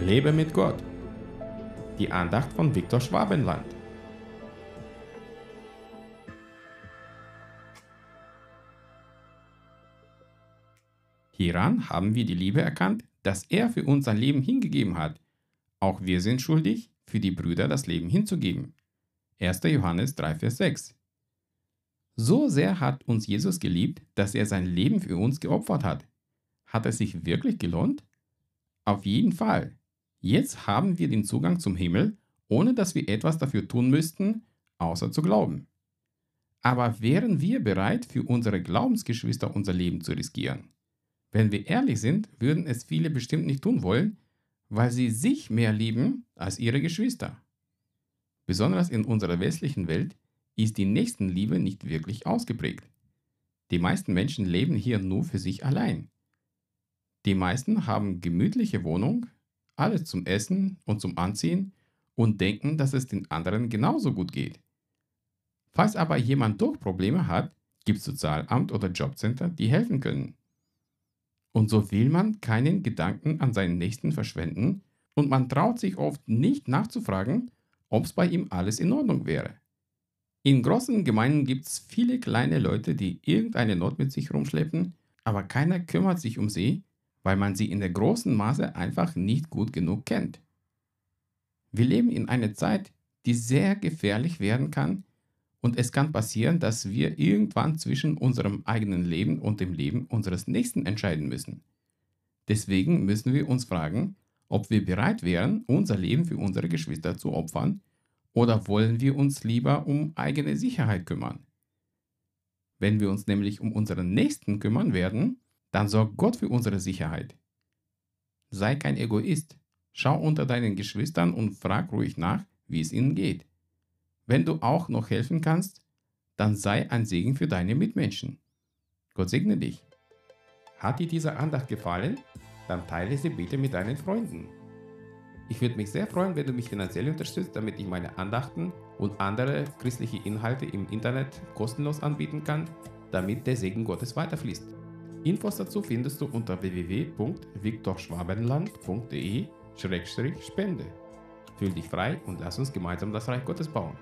Lebe mit Gott. Die Andacht von Viktor Schwabenland. Hieran haben wir die Liebe erkannt, dass er für uns sein Leben hingegeben hat. Auch wir sind schuldig, für die Brüder das Leben hinzugeben. 1. Johannes 3, Vers 6. So sehr hat uns Jesus geliebt, dass er sein Leben für uns geopfert hat. Hat es sich wirklich gelohnt? Auf jeden Fall. Jetzt haben wir den Zugang zum Himmel, ohne dass wir etwas dafür tun müssten, außer zu glauben. Aber wären wir bereit, für unsere Glaubensgeschwister unser Leben zu riskieren? Wenn wir ehrlich sind, würden es viele bestimmt nicht tun wollen, weil sie sich mehr lieben als ihre Geschwister. Besonders in unserer westlichen Welt ist die Nächstenliebe nicht wirklich ausgeprägt. Die meisten Menschen leben hier nur für sich allein. Die meisten haben gemütliche Wohnung, alles zum Essen und zum Anziehen und denken, dass es den anderen genauso gut geht. Falls aber jemand doch Probleme hat, gibt es Sozialamt oder Jobcenter, die helfen können. Und so will man keinen Gedanken an seinen Nächsten verschwenden und man traut sich oft nicht nachzufragen, ob es bei ihm alles in Ordnung wäre. In großen Gemeinden gibt es viele kleine Leute, die irgendeine Not mit sich rumschleppen, aber keiner kümmert sich um sie weil man sie in der großen Masse einfach nicht gut genug kennt. Wir leben in einer Zeit, die sehr gefährlich werden kann und es kann passieren, dass wir irgendwann zwischen unserem eigenen Leben und dem Leben unseres Nächsten entscheiden müssen. Deswegen müssen wir uns fragen, ob wir bereit wären, unser Leben für unsere Geschwister zu opfern oder wollen wir uns lieber um eigene Sicherheit kümmern. Wenn wir uns nämlich um unseren Nächsten kümmern werden, dann sorgt Gott für unsere Sicherheit. Sei kein Egoist. Schau unter deinen Geschwistern und frag ruhig nach, wie es ihnen geht. Wenn du auch noch helfen kannst, dann sei ein Segen für deine Mitmenschen. Gott segne dich. Hat dir diese Andacht gefallen? Dann teile sie bitte mit deinen Freunden. Ich würde mich sehr freuen, wenn du mich finanziell unterstützt, damit ich meine Andachten und andere christliche Inhalte im Internet kostenlos anbieten kann, damit der Segen Gottes weiterfließt. Infos dazu findest du unter www.viktorschwabenland.de-spende. Fühl dich frei und lass uns gemeinsam das Reich Gottes bauen.